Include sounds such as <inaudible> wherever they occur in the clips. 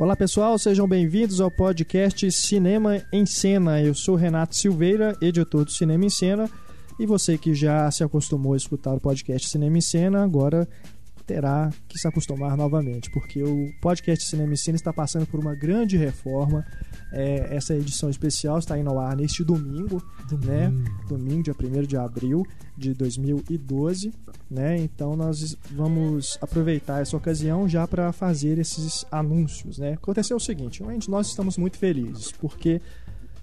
Olá pessoal, sejam bem-vindos ao podcast Cinema em Cena. Eu sou Renato Silveira, editor do Cinema em Cena, e você que já se acostumou a escutar o podcast Cinema em Cena, agora terá que se acostumar novamente, porque o podcast Cinema e Cine está passando por uma grande reforma. É, essa edição especial está indo ao ar neste domingo, domingo. né? Domingo, dia 1 de abril de 2012, né? Então nós vamos aproveitar essa ocasião já para fazer esses anúncios, né? Aconteceu o seguinte, nós estamos muito felizes, porque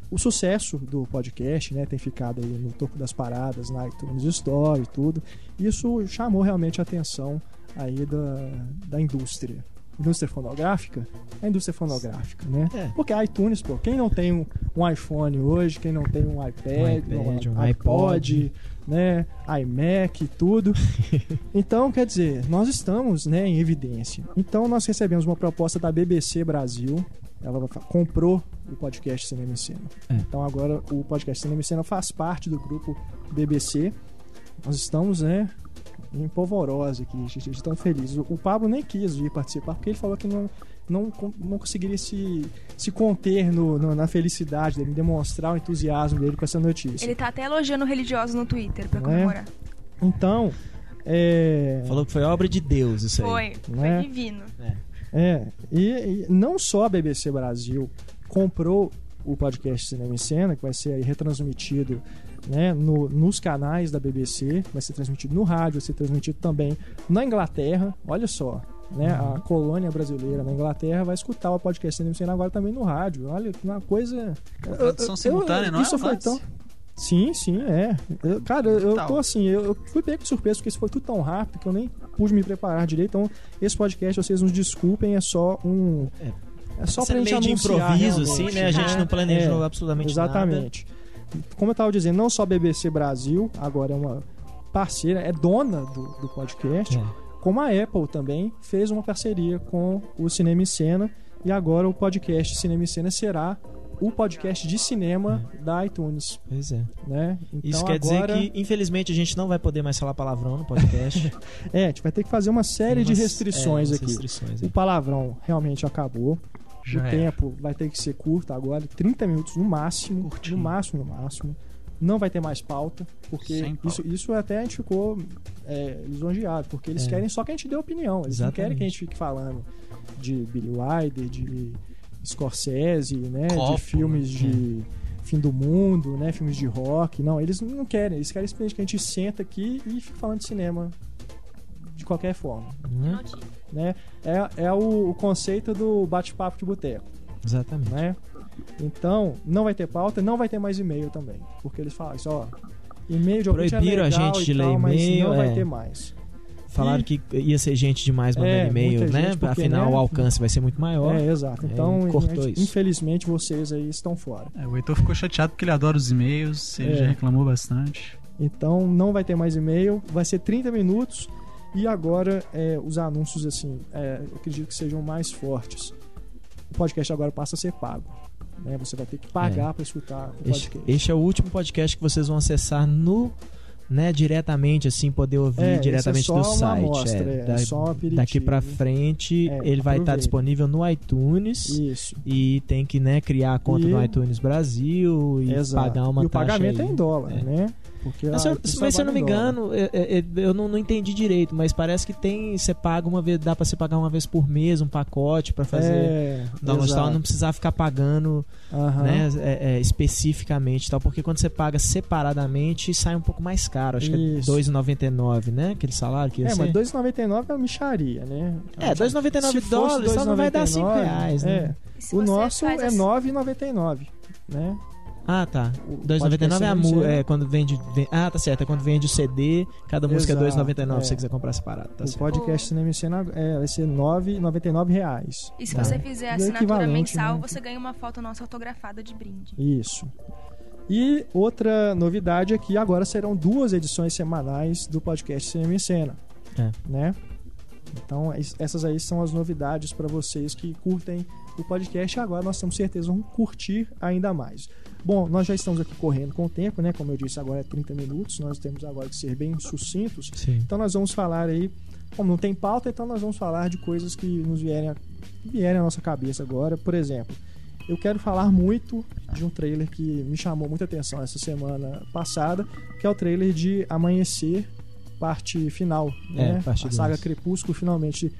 o sucesso do podcast, né, tem ficado aí no topo das paradas, na iTunes Store e tudo. Isso chamou realmente a atenção aí da, da indústria. Indústria fonográfica? A indústria fonográfica, né? É. Porque a iTunes, pô, quem não tem um, um, iPhone hoje, quem não tem um iPad, um, iPad, um, um iPod, né, iMac e tudo. <laughs> então, quer dizer, nós estamos, né, em evidência. Então, nós recebemos uma proposta da BBC Brasil. Ela comprou o podcast Cinema e Cena. É. Então, agora o podcast Cinema e Cena faz parte do grupo BBC. Nós estamos, né, em polvorosa aqui, a gente tão feliz. O Pablo nem quis vir participar porque ele falou que não, não, não conseguiria se, se conter no, no, na felicidade dele, demonstrar o entusiasmo dele com essa notícia. Ele tá até elogiando religiosos no Twitter pra é? comemorar. É? Então, é... Falou que foi obra de Deus isso aí. Foi, foi é? divino. É, é. E, e, não só a BBC Brasil comprou o podcast Cinema em Cena, que vai ser retransmitido né, no, nos canais da BBC, vai ser transmitido no rádio, vai ser transmitido também na Inglaterra. Olha só, né, uhum. a colônia brasileira na Inglaterra vai escutar o podcast Cinema agora também no rádio. Olha, uma coisa. Tradução simultânea, não é? Isso foi tão. Sim, sim, é. Eu, cara, eu, eu tô assim, eu, eu fui pego de surpresa porque isso foi tudo tão rápido que eu nem pude me preparar direito. Então, esse podcast, vocês nos desculpem, é só um. É, é só pra gente meio de improviso, assim, né? A gente não planejou é, absolutamente exatamente. nada. Exatamente como eu estava dizendo, não só a BBC Brasil, agora é uma parceira, é dona do, do podcast, é. como a Apple também fez uma parceria com o Cinema e Cena, e agora o podcast Cinema e Cena será o podcast de cinema é. da iTunes. Pois é. Né? Então, Isso quer agora... dizer que, infelizmente, a gente não vai poder mais falar palavrão no podcast. <laughs> é, a gente vai ter que fazer uma série umas, de restrições é, aqui. Restrições, o palavrão realmente acabou. Já o é. tempo vai ter que ser curto agora, 30 minutos no máximo. Curtinho. No máximo, no máximo. Não vai ter mais pauta, porque pauta. Isso, isso até a gente ficou é, lisonjeado, porque eles é. querem só que a gente dê opinião. Eles Exatamente. não querem que a gente fique falando de Billy Wilder, de Scorsese, né? Copo, de filmes né? de fim do mundo, né? Filmes de rock. Não, eles não querem. Eles querem simplesmente que a gente senta aqui e fique falando de cinema de qualquer forma. Uhum. Né? É, é o, o conceito do bate-papo de boteco. Exatamente. Né? Então, não vai ter pauta, não vai ter mais e-mail também. Porque eles falam isso, ó. E-mail de é Proibiram é a gente de ler e-mail. Não é. vai ter mais. Falaram e... que ia ser gente demais mandando é, e-mail, né? Porque, Afinal, né? o alcance vai ser muito maior. É, exato. Então, cortou gente, isso. infelizmente, vocês aí estão fora. É, o Heitor ficou chateado porque ele adora os e-mails, ele é. já reclamou bastante. Então, não vai ter mais e-mail, vai ser 30 minutos e agora, é, os anúncios, assim, é, eu acredito que sejam mais fortes. O podcast agora passa a ser pago. Né? Você vai ter que pagar é. para escutar o podcast. Este, este é o último podcast que vocês vão acessar no né, diretamente, assim, poder ouvir é, diretamente é do site. Amostra, é, da, só daqui para frente, é, ele vai estar tá disponível no iTunes. Isso. E tem que né, criar a conta e... no iTunes Brasil e Exato. pagar uma e taxa. o pagamento aí. é em dólar, é. né? Porque mas, eu, mas se eu não me engano, eu, eu não, não, entendi direito, mas parece que tem. Você paga uma vez, dá pra você pagar uma vez por mês um pacote para fazer. É, não, não precisar ficar pagando né, é, é, especificamente tal, porque quando você paga separadamente sai um pouco mais caro. Acho Isso. que é R$2,99, né? Aquele salário que ia É, ser. mas R$2,99 é uma micharia, né? É, R$2,99 dólares, só não vai dar 5 reais, né? É. O nosso é R$9,99, né? Ah, tá. 2,99 é a mu é quando vende, vende, Ah, tá certo. É quando vende o CD, cada música é 2,99 é. se você quiser comprar separado. Tá o certo. podcast Cinema e Cena é, vai ser 9,99 reais. E se tá. você fizer a assinatura mensal, né? você ganha uma foto nossa autografada de brinde. Isso. E outra novidade é que agora serão duas edições semanais do podcast Cinema e Cena. É. Né? Então, essas aí são as novidades para vocês que curtem o podcast. Agora nós temos certeza vão curtir ainda mais. Bom, nós já estamos aqui correndo com o tempo, né? Como eu disse, agora é 30 minutos. Nós temos agora que ser bem sucintos. Sim. Então nós vamos falar aí como não tem pauta, então nós vamos falar de coisas que nos vierem, a, vierem à nossa cabeça agora. Por exemplo, eu quero falar muito de um trailer que me chamou muita atenção essa semana passada, que é o trailer de Amanhecer, parte final, é, né? Parte a saga dois. Crepúsculo finalmente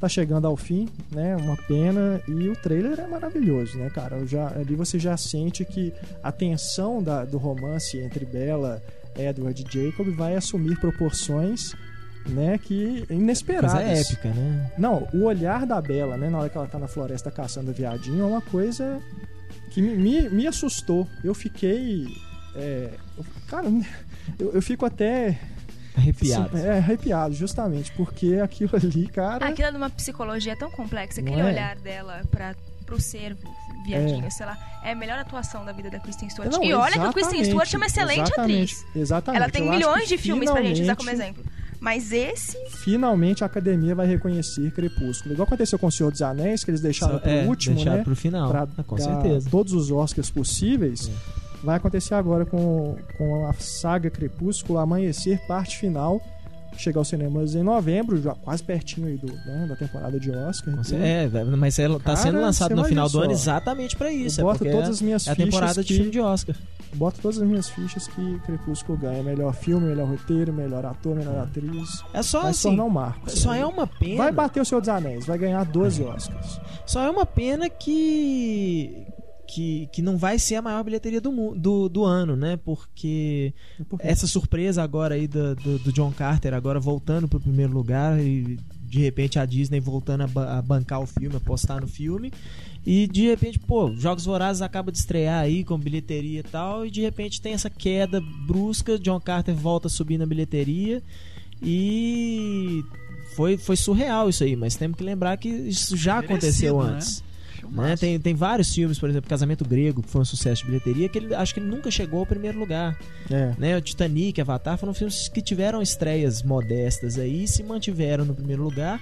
tá chegando ao fim, né? Uma pena e o trailer é maravilhoso, né, cara? Eu já, ali você já sente que a tensão da, do romance entre Bella, Edward e Jacob vai assumir proporções né, que inesperadas. Coisa épica, né? Não, o olhar da Bela, né, na hora que ela tá na floresta caçando viadinho, é uma coisa que me, me, me assustou. Eu fiquei. É, eu, cara, <laughs> eu, eu fico até. Arrepiado. É, arrepiado, justamente, porque aquilo <laughs> ali, cara. Aquilo é de uma psicologia tão complexa, aquele é? olhar dela para pro ser viadinho, é. sei lá. É a melhor atuação da vida da Kristen Stewart. Não, e olha que a Kristen Stewart é uma excelente exatamente, atriz. Exatamente. Ela tem milhões de filmes pra gente usar como exemplo. Mas esse. Finalmente a academia vai reconhecer Crepúsculo. Igual aconteceu com O Senhor dos Anéis, que eles deixaram pro é, último, deixaram né? pro final. Pra ah, com certeza. Todos os Oscars possíveis. É. Vai acontecer agora com, com a saga Crepúsculo, Amanhecer, parte final chegar aos cinemas em novembro, já quase pertinho aí do, né, da temporada de Oscar. É, mas ela tá sendo lançado no final do ano exatamente para isso. Eu boto é todas as minhas é a temporada de filme de Oscar. Boto todas as minhas fichas que Crepúsculo ganha. Melhor filme, melhor roteiro, melhor ator, melhor atriz. É só vai assim. se tornar um marco. Só é uma pena. Vai bater o Senhor dos Anéis, vai ganhar 12 é. Oscars. Só é uma pena que que, que não vai ser a maior bilheteria do, do, do ano, né? Porque Por essa surpresa agora aí do, do, do John Carter, agora voltando para o primeiro lugar e de repente a Disney voltando a, ba a, bancar o filme, apostar no filme. E de repente, pô, Jogos Vorazes acaba de estrear aí com bilheteria e tal, e de repente tem essa queda brusca, John Carter volta a subir na bilheteria e foi, foi surreal isso aí, mas temos que lembrar que isso já aconteceu né? antes. Né? Né? Tem, tem vários filmes, por exemplo, Casamento Grego, que foi um sucesso de bilheteria, que ele, acho que ele nunca chegou ao primeiro lugar. É. Né? O Titanic, Avatar foram filmes que tiveram estreias modestas aí, se mantiveram no primeiro lugar.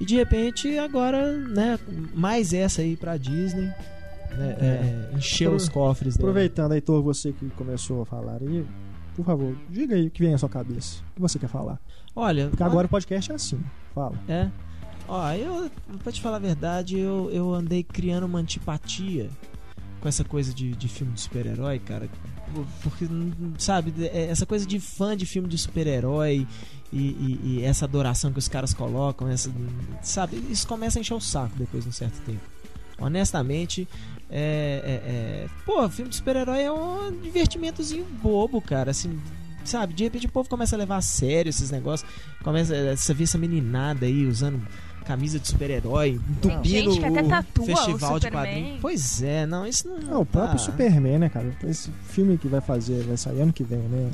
E de repente, agora, né, mais essa aí pra Disney. Né, é. É, encher os cofres dele. Aproveitando, Heitor, você que começou a falar aí, por favor, diga aí o que vem à sua cabeça. O que você quer falar? Olha. Porque agora o podcast é assim. Fala. É. Ó, eu, pra te falar a verdade, eu, eu andei criando uma antipatia com essa coisa de, de filme de super-herói, cara. Porque, sabe, é, essa coisa de fã de filme de super-herói e, e, e, essa adoração que os caras colocam, essa, sabe, isso começa a encher o saco depois de um certo tempo. Honestamente, é, é, é pô, filme de super-herói é um divertimentozinho bobo, cara. Assim, sabe, de repente o povo começa a levar a sério esses negócios, começa a ver essa meninada aí usando camisa de super-herói, entupindo o festival de quadrinhos. Pois é, não, isso não. Não, o próprio Superman, né, cara? Esse filme que vai fazer, vai sair ano que vem, né?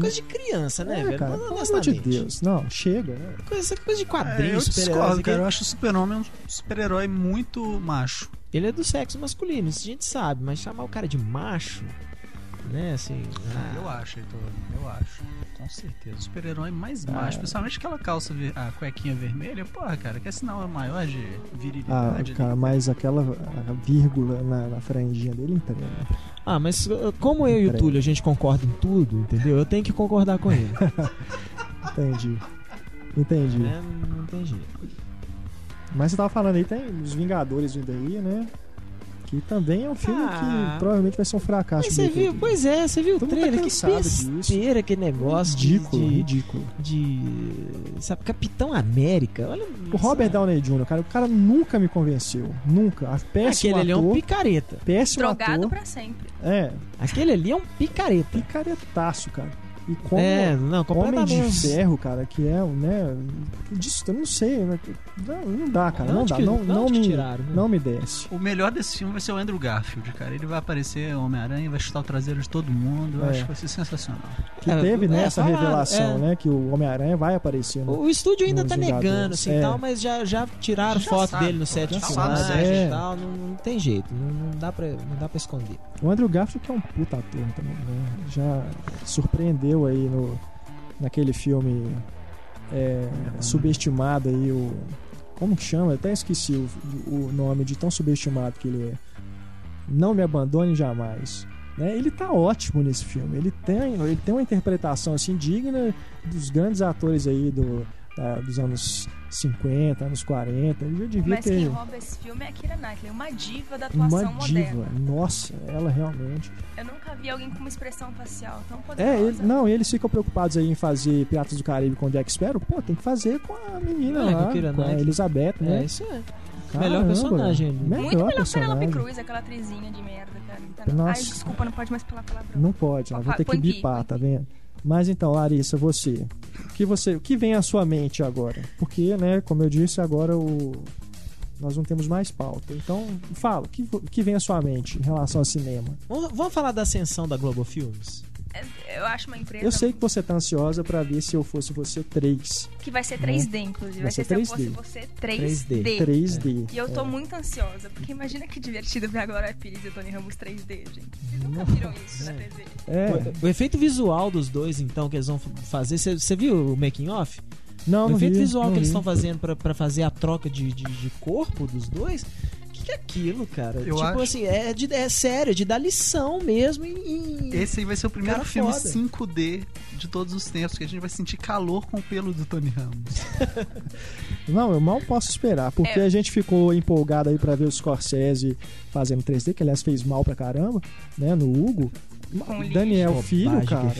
Coisa de criança, né, é, velho? Cara, pelo amor de Deus. Não, chega. Né? Coisa, coisa de quadrinhos, é, eu discordo, cara. Eu acho o Super-Homem um super-herói muito macho. Ele é do sexo masculino, isso a gente sabe, mas chamar o cara de macho né? Assim, ah, eu acho, Heitor, eu acho. Com certeza. O super-herói mais ah, macho, principalmente aquela calça, a cuequinha vermelha, porra, cara, que é sinal maior de virilidade. Ah, cara, mas aquela vírgula na, na franjinha dele entrega. Ah, mas uh, como eu entrega. e o Túlio a gente concorda em tudo, entendeu? Eu tenho que concordar com ele. <laughs> Entendi. Entendi. É, não jeito. Mas você tava falando aí, tem os Vingadores vindo aí, né? Que também é um filme ah, que provavelmente vai ser um fracasso. Você viu, pois é, você viu o tá trailer? Tá que besteira, aquele negócio. Ridículo, de, ridículo. De. Sabe, Capitão América. Olha. O Robert Downey Jr., cara, o cara nunca me convenceu. Nunca. A péssimo Aquele ator, ali é um picareta. Péssimo Drogado ator. pra sempre. É. Aquele ali é um picareta. Picaretaço, cara. E como é, não, Homem de Ferro, cara, que é, né? Disso, eu não sei. Né, não, não dá, cara. Não, não dá. Que, não, não, me, tiraram, né? não me desce. O melhor desse filme vai ser o Andrew Garfield, cara. Ele vai aparecer Homem-Aranha, vai chutar o traseiro de todo mundo. Eu é. acho que vai ser sensacional. Que é, teve né, essa revelação, é. né? Que o Homem-Aranha vai aparecer. No, o estúdio ainda tá negando, assim, é. tal, mas já, já tiraram já foto sabe, dele no set de filmagem e é. tal. Não, não, tem jeito. Não, não, dá pra, não dá pra esconder. O Andrew Garfield que é um puta ator também, né? Já surpreendeu aí no naquele filme é, subestimado aí, o. Como que chama? Eu até esqueci o, o nome de tão subestimado que ele é. Não me abandone jamais. Né? Ele tá ótimo nesse filme. Ele tem, ele tem uma interpretação assim digna dos grandes atores aí do, tá, dos anos 50, anos 40. Eu já devia Mas ter... quem rouba esse filme é a Kira Knightley, uma diva da atuação uma diva. moderna. Nossa, ela realmente. Eu nunca vi alguém com uma expressão facial tão poderosa. É, ele, não, eles ficam preocupados aí em fazer Piratas do Caribe com Jack Sparrow. Pô, tem que fazer com a menina É, lá, com a Keira com a Knightley. Elizabeth, né? É, isso é. Caramba, melhor personagem. Melhor Muito melhor que personagem. Penelope Cruz, aquela atrizinha de merda, cara. Então, Nossa. Ai, desculpa, não pode mais falar palavrão. Não pode, ela vai ter que bipar, tá vendo? Mas então, Larissa, você, o que você, o que vem à sua mente agora? Porque, né, como eu disse, agora o nós não temos mais pauta. Então, fala, o que, que vem à sua mente em relação ao cinema? Vamos, vamos falar da ascensão da Globo Filmes? É, Eu acho uma empresa Eu sei que você tá ansiosa pra ver se eu fosse você 3. que vai ser 3D, inclusive. Vai, Vai ser, ser se eu fosse 3D. você 3D. 3D. 3D. E eu tô É. muito ansiosa, porque imagina que divertido ver a Glória Pires e o Tony Ramos 3D, gente. Vocês nunca viram isso na TV. É. O, o efeito visual dos dois, então, que eles vão fazer. Você viu o making off? Não, o não efeito vi, visual não que eles vi. estão fazendo pra, pra fazer a troca de, de, de corpo dos dois. Que, é aquilo, cara? Eu tipo acho- assim, é, de, é sério, é de dar lição mesmo em. em- Esse aí vai ser o primeiro Cara filme foda. 5D de todos os tempos, que a gente vai sentir calor com o pelo do Tony Ramos. <laughs> Não, eu mal posso esperar, porque É. a gente ficou empolgado aí pra ver o Scorsese fazendo 3D, que aliás fez mal pra caramba, né, no Hugo. Com lixo. Daniel Bobagem Filho, é cara.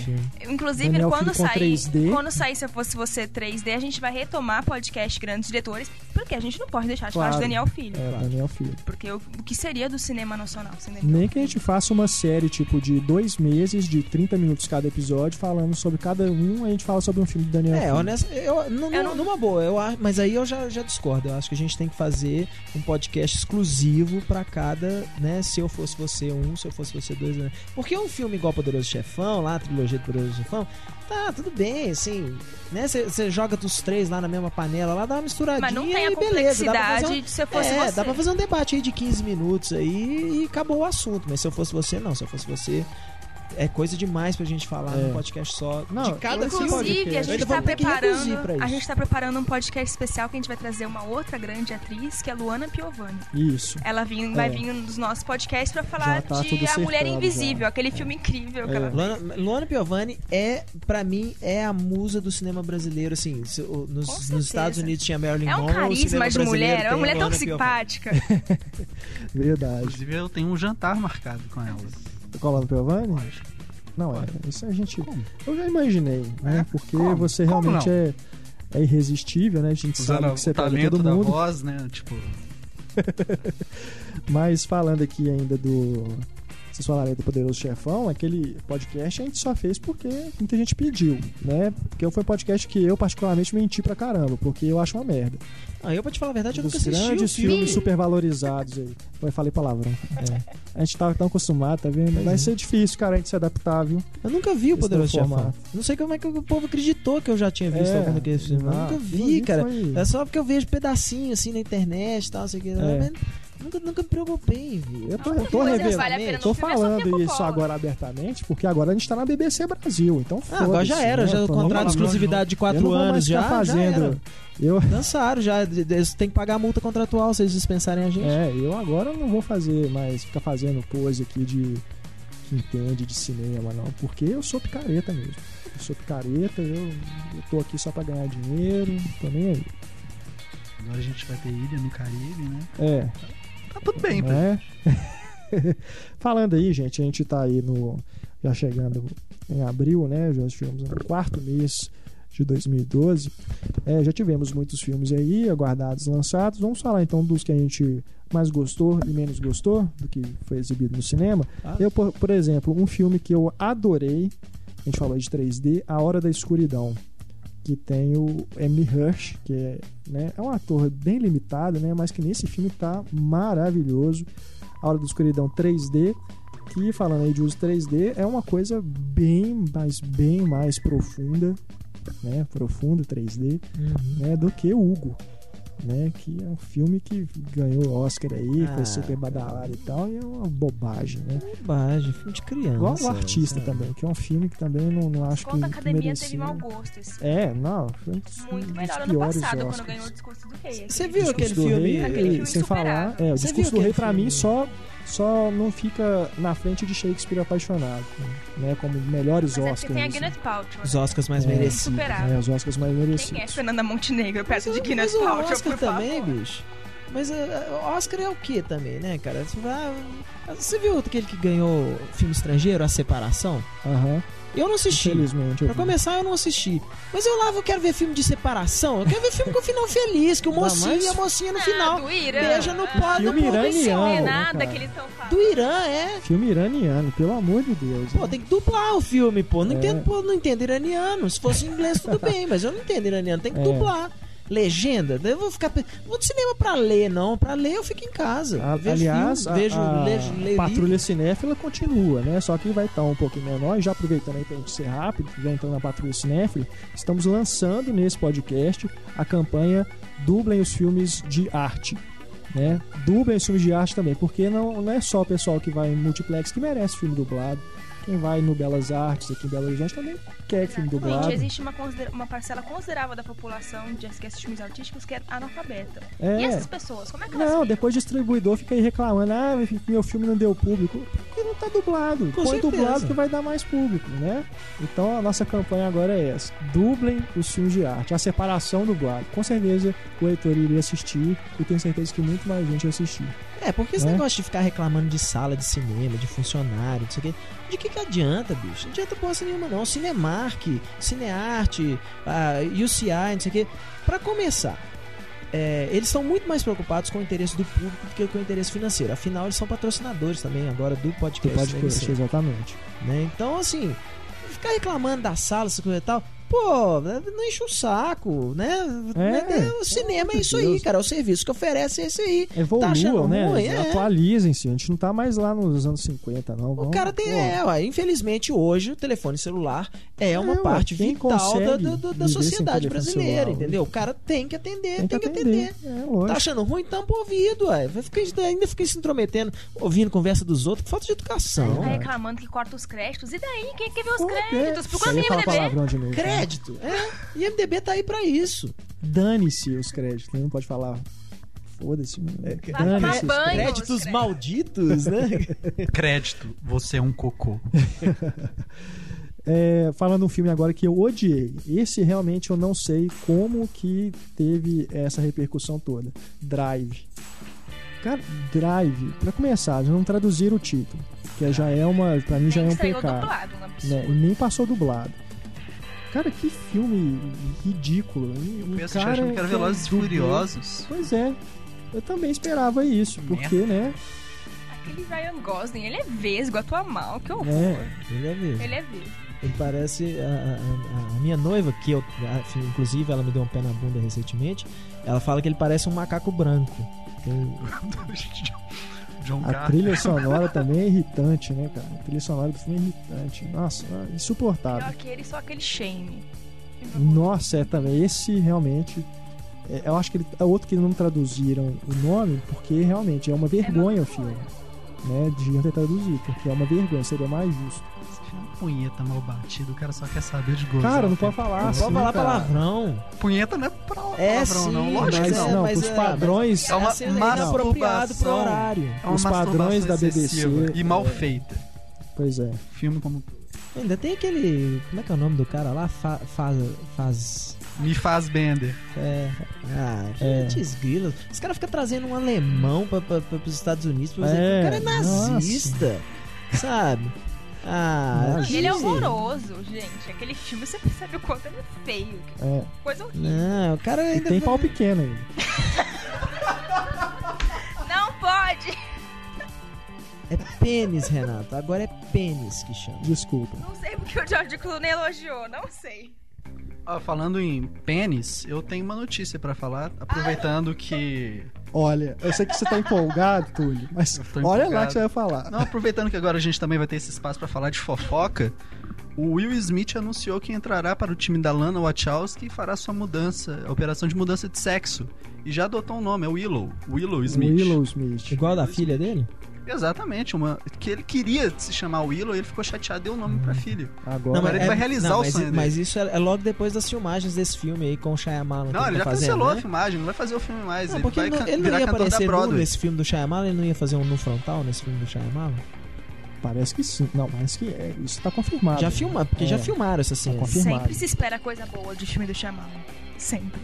Inclusive, Daniel quando Filho sair, 3D. quando sair Se Eu Fosse Você 3D, a gente vai retomar podcast Grandes Diretores, porque a gente não pode deixar de falar de Claro. Daniel Filho. É, Daniel Filho. Porque o, o que seria do cinema nacional? Daniel Nem que a gente faça uma série, tipo, de dois meses, de 30 minutos cada episódio, falando sobre cada um, a gente fala sobre um filme do Daniel É, Filho. honesto, eu, Eu não- numa boa, eu, mas aí eu já, já discordo. Eu acho que a gente tem que fazer um podcast exclusivo pra cada, né? Se eu fosse você um, se eu fosse você dois, né? Porque um filme igual Poderoso Chefão, lá a trilogia do Poderoso Chefão, tá, tudo bem, assim, né? Você joga dos três lá na mesma panela, lá dá uma misturadinha Mas não tem a e beleza. Dá pra fazer um, de Se Eu Fosse é, Você. dá pra fazer um debate aí de 15 minutos aí e acabou o assunto. Mas se eu fosse você, não. Se eu fosse você, é coisa demais pra gente falar É. num podcast só. Não, de cada Inclusive, a gente tá que preparando. pra isso. A gente tá preparando um podcast especial que a gente vai trazer uma outra grande atriz, que é Luana Piovani. Isso. Ela vem, vai É. vir nos nossos podcasts pra falar tá de A Mulher Invisível, já. aquele filme incrível que É. ela Luana, Luana Piovani é, pra mim, é a musa do cinema brasileiro, assim, se- o- nos, nos. Estados Unidos tinha Marilyn É um Monroe, o carisma de mulher, é uma mulher tão Luana simpática. <laughs> <laughs> Verdade. Inclusive, eu tenho um jantar marcado com ela. Colando Piovani? Não, é. Isso a gente. Como? Eu já imaginei, né? É? Porque Como? você realmente é, é irresistível, né? A gente Usando sabe que você o pega todo da mundo. voz, né? Tipo, <laughs> Mas falando aqui ainda do. Vocês falaram aí do Poderoso Chefão, aquele podcast a gente só fez porque muita gente pediu, né? Porque foi um podcast que eu particularmente menti pra caramba, porque eu acho uma merda. Ah, eu, pra te falar a verdade, eu Dos nunca assisti grandes filme. filmes supervalorizados aí. Eu falei palavrão. É. A gente tava tão acostumado, tá vendo? Pois Vai é. ser difícil, cara, a gente se adaptar, viu? Eu nunca vi o Poderoso Chefão. Não sei como é que o povo acreditou que eu já tinha visto É, algum daqueles filmes. Eu ah, nunca eu vi, cara. foi- É só porque eu vejo pedacinho assim na internet e tal, sei o que. É. mas Nunca, nunca me preocupei ver. Eu tô, Não, eu tô revelando. vale a pena no Tô falando isso agora abertamente, porque agora a gente tá na BBC Brasil, então Ah, agora já era, né? já o contrato de exclusividade de eu 4 não vou mais anos já. fazendo. Já eu, Dançaram já, eles têm que pagar a multa contratual se eles dispensarem a gente. é, eu agora não vou fazer mais, ficar fazendo pose aqui de que entende de cinema, não, porque eu sou picareta mesmo. Eu sou picareta, eu, eu tô aqui só pra ganhar dinheiro, tô nem aí. agora a gente vai ter ilha no Caribe, né? É, Tá tudo bem, né? <laughs> Falando aí, gente, a gente tá aí no. Já chegando em abril, né? Já estivemos no quarto mês de 2012. É, já tivemos muitos filmes aí aguardados, lançados. Vamos falar então dos que a gente mais gostou e menos gostou do que foi exibido no cinema. Ah. Eu, por, por exemplo, um filme que eu adorei, a gente falou de 3D, A Hora da Escuridão. Que tem o Emily Hirsch, que é, né, é um ator bem limitado, né, mas que nesse filme tá maravilhoso. A Hora da Escuridão 3D, que falando aí de uso 3D, é uma coisa bem, mas bem mais profunda, né, profunda 3D, Uhum. né, do que o Hugo, né, que é um filme que ganhou Oscar aí, Ah, foi super badalado e tal, e é uma bobagem, né? Bobagem, filme de criança. Igual o Artista sabe? também, que é um filme que também não, não acho que, Conta a academia merecia. teve mau gosto esse É, não, foi um dos, Muito dos melhor ano passado, Oscars. quando ganhou o discurso do rei. Você viu aquele filme- Rei, Aquele filme sem falar, insuperável. é, o discurso do rei pra mim filme? só só não fica na frente de Shakespeare apaixonado, né? Como melhores Mas é Oscars. tem a Gwyneth Paltrow. Os Oscars mais é, merecidos. É, os Oscars mais merecidos. Quem é Fernanda Montenegro perto de Gwyneth Paltrow, o Oscar também, bicho. Mas uh, Oscar é o que também, né, cara? Você, vai, você viu aquele que ganhou filme estrangeiro, A Separação? Aham. Uhum. Eu não assisti. Infelizmente. Pra começar, eu não assisti. Mas eu lá eu quero ver filme de separação. Eu quero ver filme com final feliz, que o mocinho mas... e a mocinha no ah, final do Irã. beija no pó Filme iraniano. Não é nada que eles estão falando. Do Irã, é. Filme iraniano, pelo amor de Deus. Pô, né? tem que dublar o filme, pô. Não é. entendo, pô, não entendo iraniano. Se fosse inglês, tudo <laughs> bem, mas eu não entendo iraniano. Tem que é. dublar legenda. Eu vou ficar. Não vou de cinema pra ler, não. Pra ler eu fico em casa. A, vejo aliás, filme, a, vejo, a, lejo, leio Patrulha. Cinéfila continua, né? Só que vai estar um pouquinho menor. E já aproveitando aí pra gente ser rápido, já entrando na Patrulha Cinéfila, estamos lançando nesse podcast a campanha Dublem os Filmes de Arte. Né? Dublem os filmes de arte também, porque não, não é só o pessoal que vai em multiplex que merece filme dublado quem vai no Belas Artes aqui em Belo Horizonte também quer filme dublado. Existe uma, uma parcela considerável da população de assistir filmes artísticos que é analfabeta. É. E essas pessoas, como é que elas Não, depois o distribuidor fica aí reclamando, ah, meu filme não deu público. Tá dublado. Com Põe certeza. dublado que vai dar mais público, né? Então a nossa campanha agora é essa. Dublem os filmes de arte. A separação dublado. Com certeza o leitor iria assistir e tenho certeza que muito mais gente ia assistir. É, porque esse né? negócio de ficar reclamando de sala de cinema, de funcionário, não sei o quê. De que, que adianta, bicho? Não adianta porra nenhuma, não. Cinemark, Cinearte, a UCI, não sei o quê. Pra começar, é, eles estão muito mais preocupados com o interesse do público do que com o interesse financeiro. Afinal, eles são patrocinadores também agora do podcast. Do podcast, exatamente. Né? Então, assim, ficar reclamando da sala, essa coisa e tal pô, não enche o saco, né? É, o cinema é isso Deus. aí, cara. O serviço que oferece é esse aí. Evoluam, tá né? É. Atualizem-se. A gente não tá mais lá nos anos 50, não. Vamos, o cara tem. É, ué, infelizmente, hoje o telefone celular é uma é, parte vital da, da, da sociedade brasileira, celular, entendeu? O cara tem que atender, tem, tem que, atender. atender. É, tá achando ruim? Tampa o ouvido, ué. ainda fica se intrometendo, ouvindo conversa dos outros, que falta de educação. Tá reclamando que corta os créditos. E daí? Quem quer ver os Pô, créditos? Procura no IMDB. Crédito crédito. É, e MDB tá aí pra isso. Dane-se os créditos, não pode falar. Foda-se. É, Dane-se. Créditos malditos, né? <laughs> Crédito, você é um cocô. <laughs> É, falando um filme agora que eu odiei. Esse realmente eu não sei como que teve essa repercussão toda. Drive. Cara, Drive, pra começar, já não traduziram o título. Que já é uma. Pra mim já é um pecado. Dublado, né? Nem passou dublado. Cara, que filme ridículo. Eu penso cara, achando que era Velozes e Furiosos. Pois é. Eu também esperava isso, porque, né? Aquele Ryan Gosling, ele é vesgo, atua mal, que horror. É, ele é vesgo. Ele é vesgo. Ele parece a, a, a, minha noiva, que eu, inclusive ela me deu um pé na bunda recentemente. Ela fala que ele parece um macaco branco. <laughs> Tem... John a Carter. trilha <laughs> sonora também é irritante, né, cara? A trilha sonora do filme é irritante. Nossa, é insuportável. Pior aquele, só aquele shame. Nossa, é também. Esse realmente. É, eu acho que ele, é outro que não traduziram o nome, porque realmente é uma vergonha é o filme. Né? Deviam ter traduzido, porque é uma vergonha, seria mais justo punheta mal batido, o cara só quer saber de gozar. Cara, não pode falar. Não assim, pode falar palavrão. Punheta não é pra é, palavrão, sim, não. Lógico mas, não. não mas, os é, padrões. É uma é inapropriado pro horário. É uma os padrões da BBC. E mal feita. Pois é. Filme como. Ainda tem aquele. Como é que é o nome do cara lá? Fa, faz. faz... Me faz Bender. É. Ah, é. grila. Os caras ficam trazendo um alemão pra, pra, pra, pros Estados Unidos pra dizer é. que o cara é nazista. Nossa. Sabe? Ah, ele é horroroso, gente. Aquele filme você percebe o quanto ele é feio. É. Coisa horrível. Não, o cara ainda. E tem pau pequeno ainda. <laughs> É pênis, Renato. Agora é pênis que chama. Desculpa. Não sei porque o George Clooney elogiou, não sei. Ah, falando em pênis, eu tenho uma notícia para falar, aproveitando que Olha, eu sei que você tá empolgado, Túlio, mas olha lá que você vai falar. Não, aproveitando que agora a gente também vai ter esse espaço para falar de fofoca, o Will Smith anunciou que entrará para o time da Lana Wachowski e fará sua mudança, a operação de mudança de sexo. E já adotou um nome, é Willow. Willow Smith. Willow Smith. Igual da filha dele? Exatamente, uma que ele queria se chamar Willow e ele ficou chateado e deu o nome hum. pra filha. Agora, não, ele é, vai realizar não, o sonho mas, mas isso é, é, logo depois das filmagens desse filme aí com o Shyamalan. Não, ele tá já fazendo, cancelou né? a filmagem, não vai fazer o filme mais. Não, ele porque ele não, ele não ia aparecer nesse filme do Shyamalan, ele não ia fazer um no frontal nesse filme do Shyamalan? Parece que sim. Não, parece que é, isso tá confirmado. Já filma, porque é, já filmaram essa cena. Tá Sempre se espera coisa boa de filme do Shyamalan. Sempre.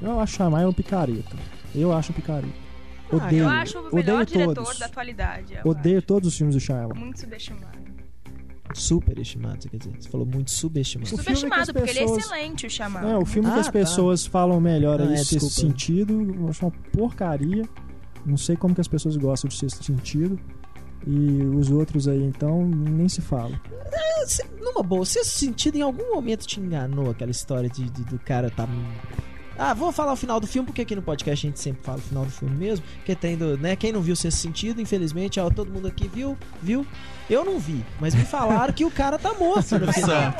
Eu acho Shyamalan um picareta. Eu acho um picareta. Ah, odeio, eu acho o melhor diretor todos. da atualidade. Odeio acho. todos os filmes do Shyamalan. Muito subestimado. Superestimado, quer dizer. Você falou muito subestimado. O subestimado, porque pessoas... ele é excelente, o Shyamalan. É, o filme ah, que as tá. pessoas falam melhor é esse sentido, eu acho uma porcaria. Não sei como que as pessoas gostam de sexto sentido. E os outros aí, então, nem se fala. É, numa boa, sexto sentido em algum momento te enganou aquela história de, de do cara tá ah, vou falar o final do filme, porque aqui no podcast a gente sempre fala o final do filme mesmo. Que tendo, né? Quem não viu Sexto Sentido, infelizmente, ó, todo mundo aqui viu, viu? Eu não vi, mas me falaram que o cara tá morto no final.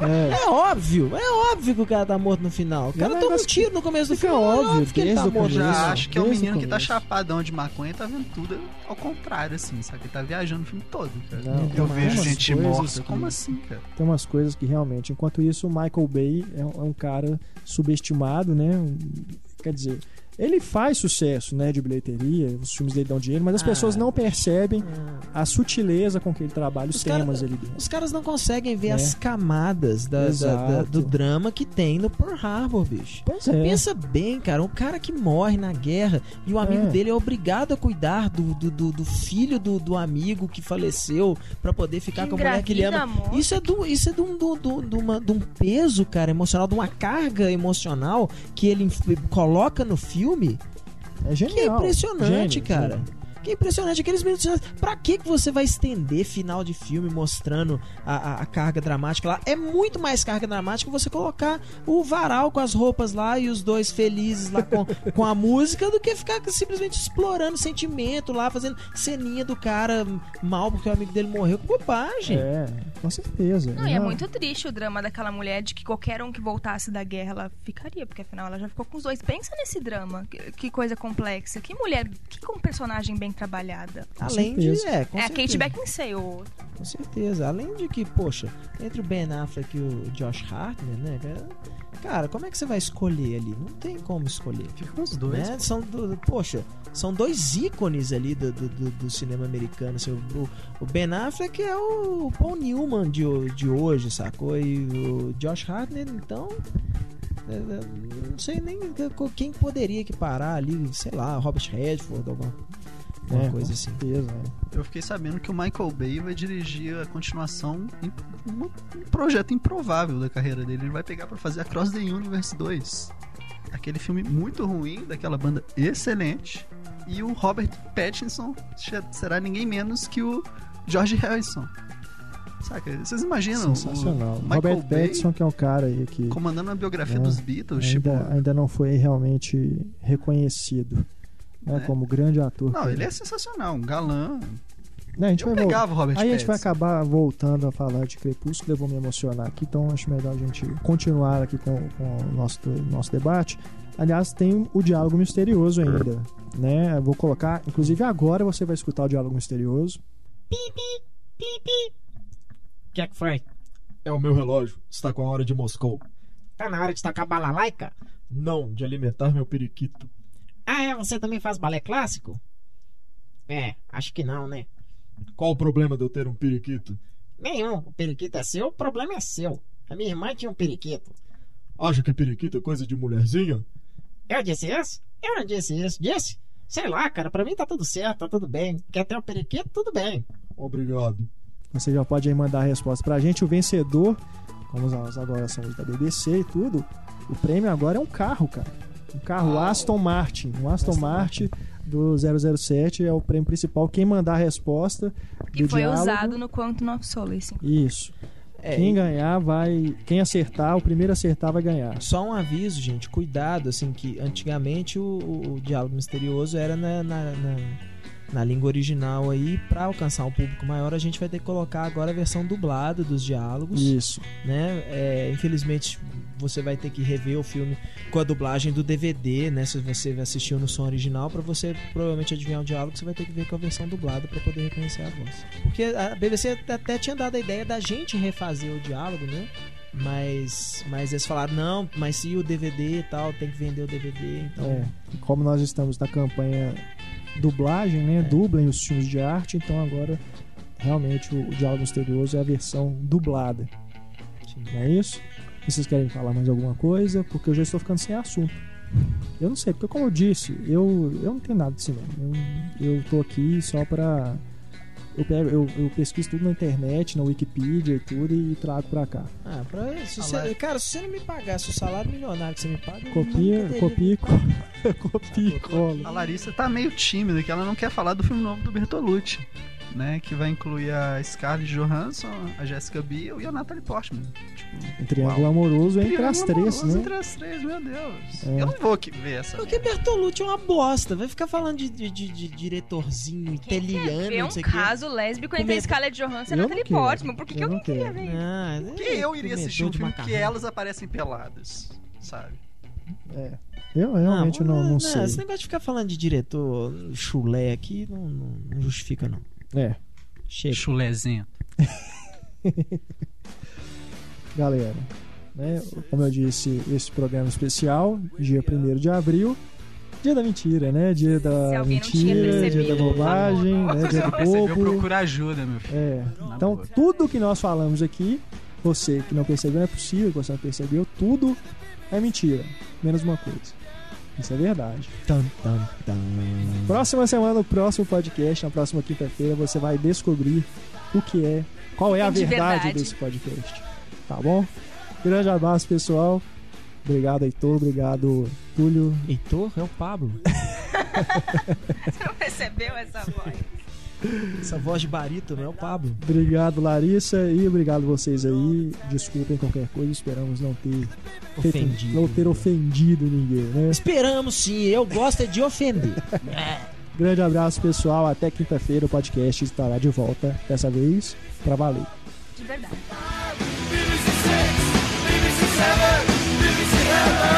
É. é. óbvio, é óbvio que o cara tá morto no final. O cara é toma um tiro no começo do filme. É óbvio, que ele tá morto. Já acho que é o menino que tá chapadão de maconha e tá vendo tudo ao contrário, assim, sabe? Ele tá viajando o filme todo, cara. Não, eu vejo gente morta. Que... Como assim, cara? Tem umas coisas que realmente. Enquanto isso, o Michael Bay é um é cara subestimado, né? Quer dizer, ele faz sucesso, né, de bilheteria, os filmes dele dão dinheiro, mas as ah, pessoas não percebem ah. a sutileza com que ele trabalha os, os temas cara, ali dentro. Os caras não conseguem ver é. as camadas da, da, da, do drama que tem no Pearl Harbor, bicho. Pois é. Pensa bem, cara, um cara que morre na guerra e o amigo é. dele é obrigado a cuidar do, do, do, do filho do, do amigo que faleceu para poder ficar que com a mulher que ele ama. Isso é, do, isso é de, um, do, do, do uma, de um peso, cara, emocional, de uma carga emocional que ele coloca no filme filme. É genial. Que é impressionante, Gênio, cara. Gênio. Que é impressionante. Aqueles minutos. Pra que, que você vai estender final de filme mostrando a, a, a, carga dramática lá? É muito mais carga dramática você colocar o varal com as roupas lá e os dois felizes lá com, <laughs> com a música do que ficar simplesmente explorando sentimento lá, fazendo ceninha do cara mal porque o amigo dele morreu. Que bobagem. É, com certeza. Não, e é muito triste o drama daquela mulher de que qualquer um que voltasse da guerra ela ficaria, porque afinal ela já ficou com os dois. Pensa nesse drama. Que, que coisa complexa. Que mulher, que com personagem bem trabalhada. Com Além certeza. de. É, com é a Kate Beckinsale. Com certeza. Além de que, poxa, entre o Ben Affleck e o Josh Hartnett, né? Cara, como é que você vai escolher ali? Não tem como escolher. Fica os dois. Né? São, do, poxa, são dois ícones ali do, do, do cinema americano. Assim, o, o, Ben Affleck é o Paul Newman de, de hoje, sacou? E o Josh Hartnett, então. É, é, não sei nem quem poderia equiparar ali, sei lá, Robert Redford, alguma uma é, coisa assim. Certeza, é. Eu fiquei sabendo que o Michael Bay vai dirigir a continuação em um projeto improvável da carreira dele. Ele vai pegar para fazer a Cross the Universe 2. Aquele filme muito ruim, daquela banda excelente. E o Robert Pattinson será ninguém menos que o George Harrison. Saca? Vocês imaginam? Sensacional. O Robert Pattinson, que é um cara aí que. Comandando a biografia é, dos Beatles, ainda, tipo. Ainda não foi realmente reconhecido né, como grande ator. Não, ele é sensacional, um galã. Né, a gente eu vai pegava o Robert Aí a gente vai acabar voltando a falar de Crepúsculo, eu vou me emocionar aqui, então acho melhor a gente continuar aqui com, com o nosso, nosso debate. Aliás, tem o diálogo misterioso ainda, né? Eu vou colocar, inclusive agora você vai escutar o diálogo misterioso. Pipi, pipi. O que é que foi? É o meu relógio, está com a hora de Moscou. Tá na hora de tacar balalaica? Não, de alimentar meu periquito. Ah, é? Você também faz balé clássico? É, acho que não, né? Qual o problema de eu ter um periquito? Nenhum. O periquito é seu, o problema é seu. A minha irmã tinha um periquito. Acha que periquito é coisa de mulherzinha? Eu disse isso? Eu não disse isso. Disse? Sei lá, cara, pra mim tá tudo certo, tá tudo bem. Quer ter um periquito? Tudo bem. Obrigado. Você já pode aí mandar a resposta pra gente. O vencedor, como agora somos da BBC e tudo, o prêmio agora é um carro, cara um carro Aston Martin. Um Aston, Aston Martin, do 007 é o prêmio principal. Quem mandar a resposta. Que foi diálogo, usado no Quantum of Solace. Isso. É, quem ganhar vai. Quem acertar, o primeiro a acertar vai ganhar. Só um aviso, gente. Cuidado, assim, que antigamente o, o, o diálogo misterioso era na, na, na, na língua original aí. Para alcançar um público maior, a gente vai ter que colocar agora a versão dublada dos diálogos. Isso. Né? É, infelizmente você vai ter que rever o filme com a dublagem do DVD, né? Se você assistiu no som original, para você provavelmente adivinhar o diálogo, você vai ter que ver com a versão dublada para poder reconhecer a voz. Porque a BBC até tinha dado a ideia da gente refazer o diálogo, né? Mas, mas eles falaram, não, mas se o DVD e tal, tem que vender o DVD, então... É, como nós estamos na campanha dublagem, né? É. Dublem os filmes de arte, então agora realmente o, o Diálogo Misterioso é a versão dublada. Sim. Não é isso? Vocês querem falar mais alguma coisa? Porque eu já estou ficando sem assunto. Eu não sei, porque como eu disse, eu, eu não tenho nada de cinema. Eu, eu tô aqui só para eu, pego, eu, eu, pesquiso tudo na internet, na Wikipedia e tudo e trago pra cá. Ah, pra, se você, cara, se você não me pagasse o salário milionário que você me paga, copia, copia, <laughs> copia, cola. A Larissa tá meio tímida, que ela não quer falar do filme novo do Bertolucci né? Que vai incluir a Scarlett Johansson, a Jessica Biel e a Natalie Portman. Tipo, um triângulo uau. amoroso entre triângulo as três, né? Entre as três, meu Deus. É. Eu não vou ver essa. Porque Bertolucci é uma bosta. Vai ficar falando de, de, de, de diretorzinho italiano. Quer um caso lésbico entre a Scarlett Johansson e a Natalie Portman. Por que, eu que alguém queria ver ah, Por que eu iria assistir um filme que elas aparecem peladas, sabe? É. Eu realmente não, não, não, sei. Esse negócio de ficar falando de diretor chulé aqui não, não justifica, não. É. Chega. Chulezinho. <laughs> Galera, né, como eu disse, esse programa especial, dia 1 de abril, dia da mentira, né? Dia da mentira, dia da bobagem, né? Dia do bobo. procura ajuda, meu filho. É. Então, tudo que nós falamos aqui, você que não percebeu, não é possível que você não percebeu, tudo é mentira. Menos uma coisa. Isso é verdade. Tum, tum, tum. Próxima semana, no próximo podcast, na próxima quinta-feira, você vai descobrir o que é, qual é a verdade, verdade desse podcast. Tá bom? Grande abraço, pessoal. Obrigado, Heitor. Obrigado, Túlio. Heitor é o Pablo. <laughs> você não percebeu essa voz? Essa voz de barito, não é o Pablo. Obrigado, Larissa, e obrigado vocês aí. Desculpem qualquer coisa, esperamos não ter ofendido, feito, não ter né? ofendido ninguém, né? Esperamos sim, eu gosto é de ofender. <laughs> É. Grande abraço, pessoal. Até quinta-feira o podcast estará de volta, dessa vez, pra valer. De verdade. BBC BBC